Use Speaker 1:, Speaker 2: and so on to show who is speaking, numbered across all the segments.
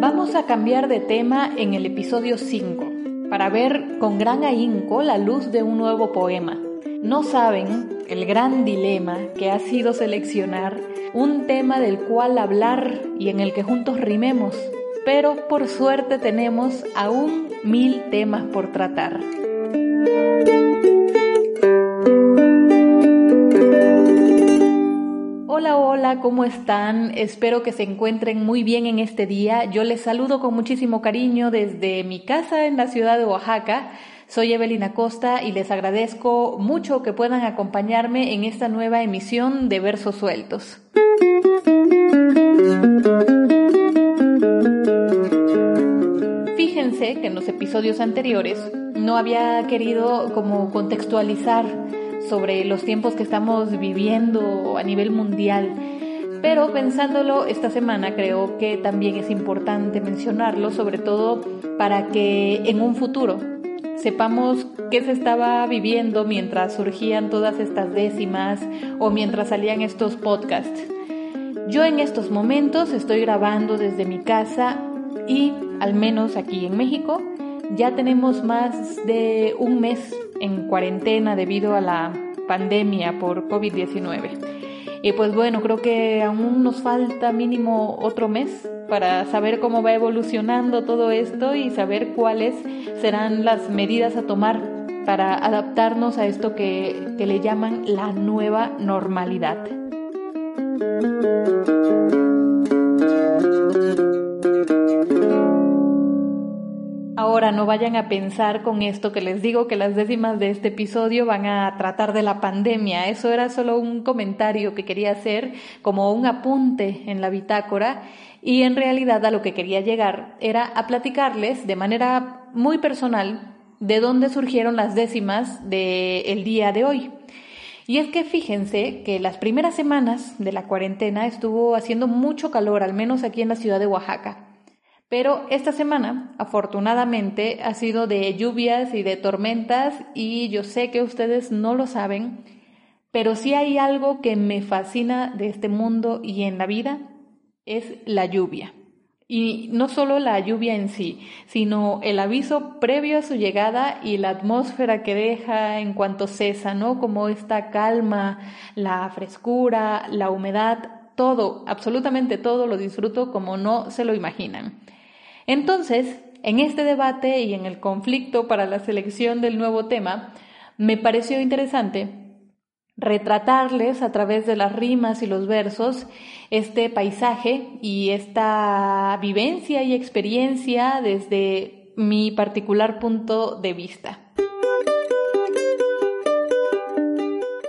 Speaker 1: Vamos a cambiar de tema en el episodio 5 para ver con gran ahínco la luz de un nuevo poema. No saben el gran dilema que ha sido seleccionar un tema del cual hablar y en el que juntos rimemos, pero por suerte tenemos aún mil temas por tratar. Hola, hola, ¿cómo están? Espero que se encuentren muy bien en este día. Yo les saludo con muchísimo cariño desde mi casa en la ciudad de Oaxaca. Soy Evelina Costa y les agradezco mucho que puedan acompañarme en esta nueva emisión de Versos Sueltos. Fíjense que en los episodios anteriores no había querido como contextualizar sobre los tiempos que estamos viviendo a nivel mundial. Pero pensándolo esta semana creo que también es importante mencionarlo, sobre todo para que en un futuro sepamos qué se estaba viviendo mientras surgían todas estas décimas o mientras salían estos podcasts. Yo en estos momentos estoy grabando desde mi casa y, al menos aquí en México, ya tenemos más de un mes en cuarentena debido a la pandemia por COVID-19. Y pues bueno, creo que aún nos falta mínimo otro mes para saber cómo va evolucionando todo esto y saber cuáles serán las medidas a tomar para adaptarnos a esto que, que le llaman la nueva normalidad. Ahora no vayan a pensar con esto que les digo que las décimas de este episodio van a tratar de la pandemia. Eso era solo un comentario que quería hacer como un apunte en la bitácora y en realidad a lo que quería llegar era a platicarles de manera muy personal de dónde surgieron las décimas del día de hoy. Y es que fíjense que las primeras semanas de la cuarentena estuvo haciendo mucho calor, al menos aquí en la ciudad de Oaxaca. Pero esta semana, afortunadamente, ha sido de lluvias y de tormentas y yo sé que ustedes no lo saben, pero si hay algo que me fascina de este mundo y en la vida, es la lluvia. Y no solo la lluvia en sí, sino el aviso previo a su llegada y la atmósfera que deja en cuanto cesa, ¿no? Como esta calma, la frescura, la humedad, todo, absolutamente todo lo disfruto como no se lo imaginan. Entonces, en este debate y en el conflicto para la selección del nuevo tema, me pareció interesante retratarles a través de las rimas y los versos este paisaje y esta vivencia y experiencia desde mi particular punto de vista.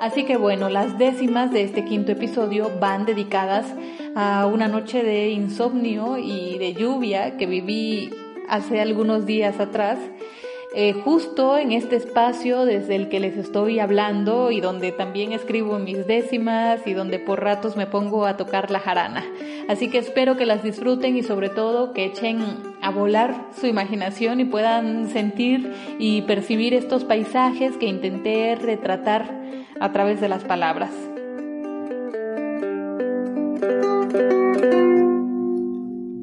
Speaker 1: Así que bueno, las décimas de este quinto episodio van dedicadas a una noche de insomnio y de lluvia que viví hace algunos días atrás eh, justo en este espacio desde el que les estoy hablando y donde también escribo mis décimas y donde por ratos me pongo a tocar la jarana. Así que espero que las disfruten y sobre todo que echen a volar su imaginación y puedan sentir y percibir estos paisajes que intenté retratar a través de las palabras.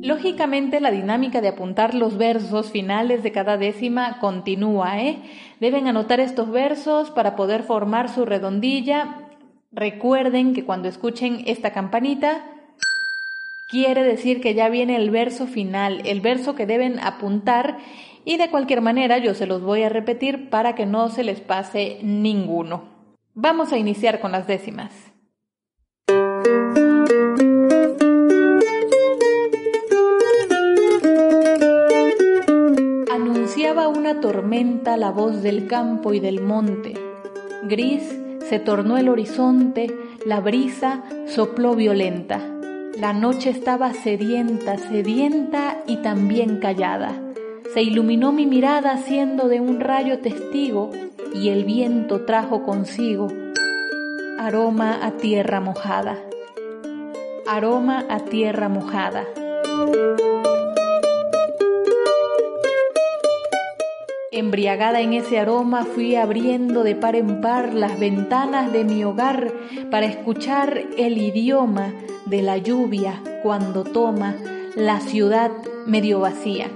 Speaker 1: Lógicamente la dinámica de apuntar los versos finales de cada décima continúa, ¿eh? Deben anotar estos versos para poder formar su redondilla. Recuerden que cuando escuchen esta campanita, quiere decir que ya viene el verso final, el verso que deben apuntar y de cualquier manera yo se los voy a repetir para que no se les pase ninguno. Vamos a iniciar con las décimas. una tormenta la voz del campo y del monte. Gris se tornó el horizonte, La brisa sopló violenta. La noche estaba sedienta, sedienta y también callada. Se iluminó mi mirada haciendo de un rayo testigo y el viento trajo consigo aroma a tierra mojada. Aroma a tierra mojada. Embriagada en ese aroma fui abriendo de par en par las ventanas de mi hogar para escuchar el idioma de la lluvia cuando toma la ciudad medio vacía.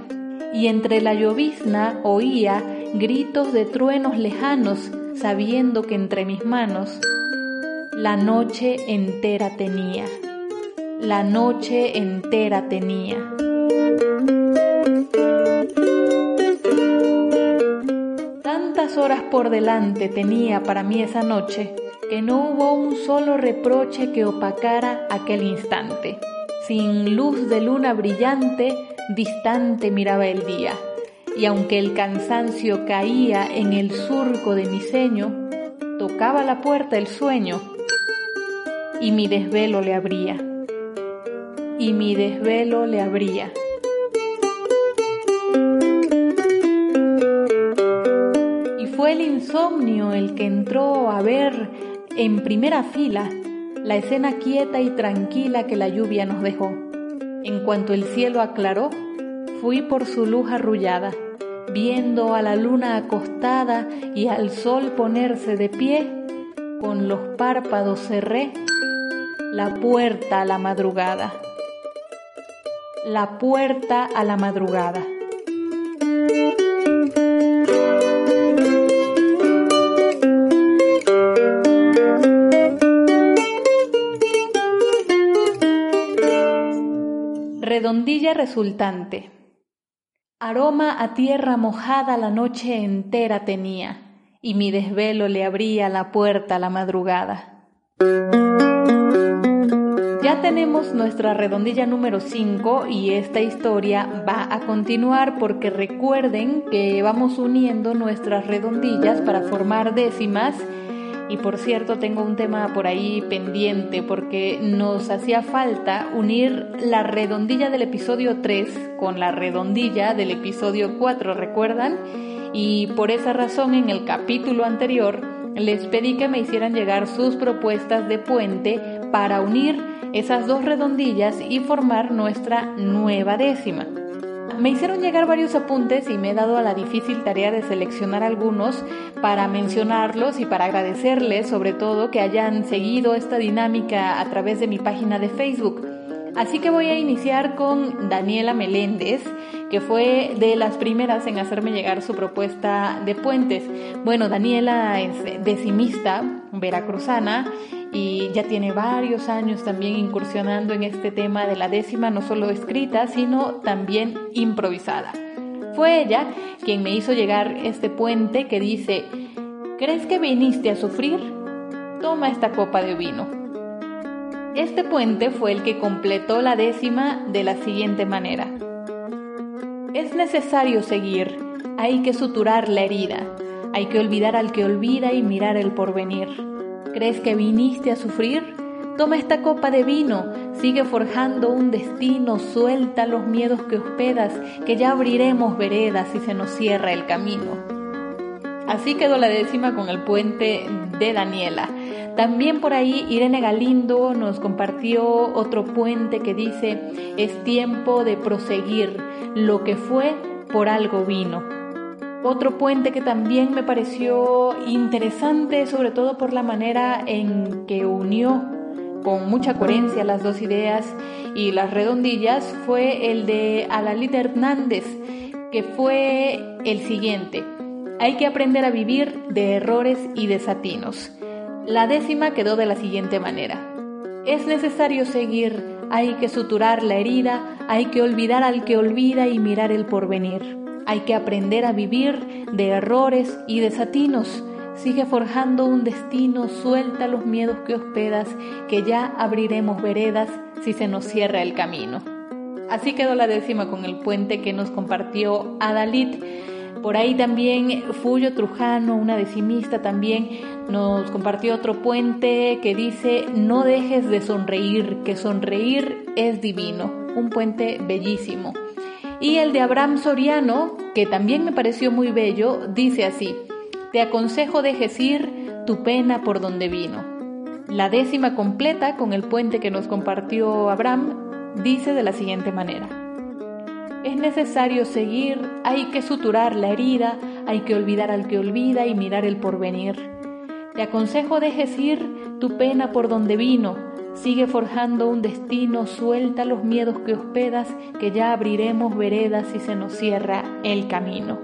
Speaker 1: Y entre la llovizna oía gritos de truenos lejanos, sabiendo que entre mis manos la noche entera tenía. La noche entera tenía. Tantas horas por delante tenía para mí esa noche que no hubo un solo reproche que opacara aquel instante. Sin luz de luna brillante, distante miraba el día, y aunque el cansancio caía en el surco de mi ceño, tocaba la puerta el sueño, y mi desvelo le abría, y mi desvelo le abría. Y fue el insomnio el que entró a ver en primera fila la escena quieta y tranquila que la lluvia nos dejó. En cuanto el cielo aclaró, fui por su luz arrullada, viendo a la luna acostada y al sol ponerse de pie, con los párpados cerré la puerta a la madrugada. La puerta a la madrugada. Redondilla resultante. Aroma a tierra mojada la noche entera tenía, y mi desvelo le abría la puerta a la madrugada. Ya tenemos nuestra redondilla número 5 y esta historia va a continuar porque recuerden que vamos uniendo nuestras redondillas para formar décimas y por cierto, tengo un tema por ahí pendiente porque nos hacía falta unir la redondilla del episodio 3 con la redondilla del episodio 4, ¿recuerdan? Y por esa razón en el capítulo anterior les pedí que me hicieran llegar sus propuestas de puente para unir esas dos redondillas y formar nuestra nueva décima. Me hicieron llegar varios apuntes y me he dado a la difícil tarea de seleccionar algunos para mencionarlos y para agradecerles sobre todo que hayan seguido esta dinámica a través de mi página de Facebook. Así que voy a iniciar con Daniela Meléndez, que fue de las primeras en hacerme llegar su propuesta de puentes. Bueno, Daniela es decimista, veracruzana, y ya tiene varios años también incursionando en este tema de la décima, no solo escrita, sino también improvisada. Fue ella quien me hizo llegar este puente que dice, ¿crees que viniste a sufrir? Toma esta copa de vino. Este puente fue el que completó la décima de la siguiente manera. Es necesario seguir, hay que suturar la herida, hay que olvidar al que olvida y mirar el porvenir. ¿Crees que viniste a sufrir? Toma esta copa de vino, sigue forjando un destino, suelta los miedos que hospedas, que ya abriremos veredas si se nos cierra el camino. Así quedó la décima con el puente de Daniela. También por ahí Irene Galindo nos compartió otro puente que dice, es tiempo de proseguir, lo que fue por algo vino. Otro puente que también me pareció interesante, sobre todo por la manera en que unió con mucha coherencia las dos ideas y las redondillas, fue el de Adalid Hernández, que fue el siguiente. Hay que aprender a vivir de errores y desatinos. La décima quedó de la siguiente manera. Es necesario seguir, hay que suturar la herida, hay que olvidar al que olvida y mirar el porvenir. Hay que aprender a vivir de errores y desatinos. Sigue forjando un destino, suelta los miedos que hospedas, que ya abriremos veredas si se nos cierra el camino. Así quedó la décima con el puente que nos compartió Adalit. Por ahí también Fullo Trujano, una decimista, también nos compartió otro puente que dice, no dejes de sonreír, que sonreír es divino. Un puente bellísimo. Y el de Abraham Soriano, que también me pareció muy bello, dice así, te aconsejo dejes ir tu pena por donde vino. La décima completa, con el puente que nos compartió Abraham, dice de la siguiente manera. Es necesario seguir, hay que suturar la herida, hay que olvidar al que olvida y mirar el porvenir. Te aconsejo dejes ir tu pena por donde vino, sigue forjando un destino, suelta los miedos que hospedas, que ya abriremos veredas si se nos cierra el camino.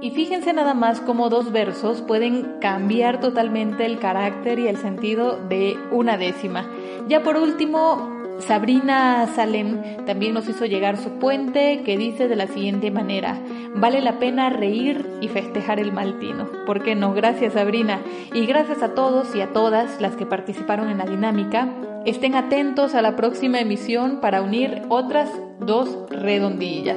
Speaker 1: Y fíjense nada más cómo dos versos pueden cambiar totalmente el carácter y el sentido de una décima. Ya por último, Sabrina Salem también nos hizo llegar su puente que dice de la siguiente manera, vale la pena reír y festejar el maltino. ¿Por qué no? Gracias Sabrina. Y gracias a todos y a todas las que participaron en la dinámica. Estén atentos a la próxima emisión para unir otras dos redondillas.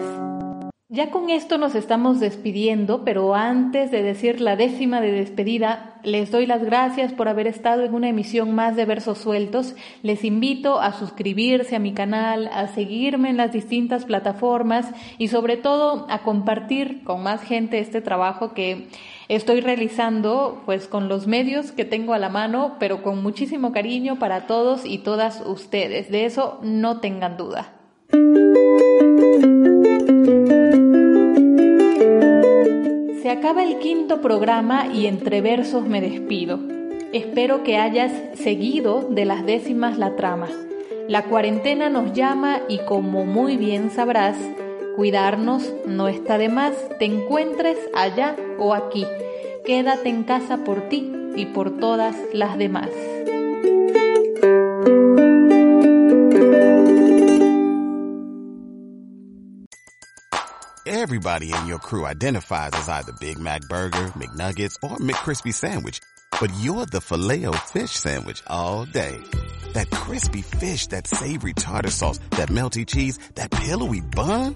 Speaker 1: Ya con esto nos estamos despidiendo, pero antes de decir la décima de despedida, les doy las gracias por haber estado en una emisión más de Versos Sueltos. Les invito a suscribirse a mi canal, a seguirme en las distintas plataformas y sobre todo a compartir con más gente este trabajo que estoy realizando pues con los medios que tengo a la mano, pero con muchísimo cariño para todos y todas ustedes. De eso no tengan duda. Se acaba el quinto programa y entre versos me despido. Espero que hayas seguido de las décimas la trama. La cuarentena nos llama y como muy bien sabrás, cuidarnos no está de más, te encuentres allá o aquí. Quédate en casa por ti y por todas las demás.
Speaker 2: Everybody in your crew identifies as either Big Mac Burger, McNuggets, or McCrispy Sandwich. But you're the filet fish Sandwich all day. That crispy fish, that savory tartar sauce, that melty cheese, that pillowy bun.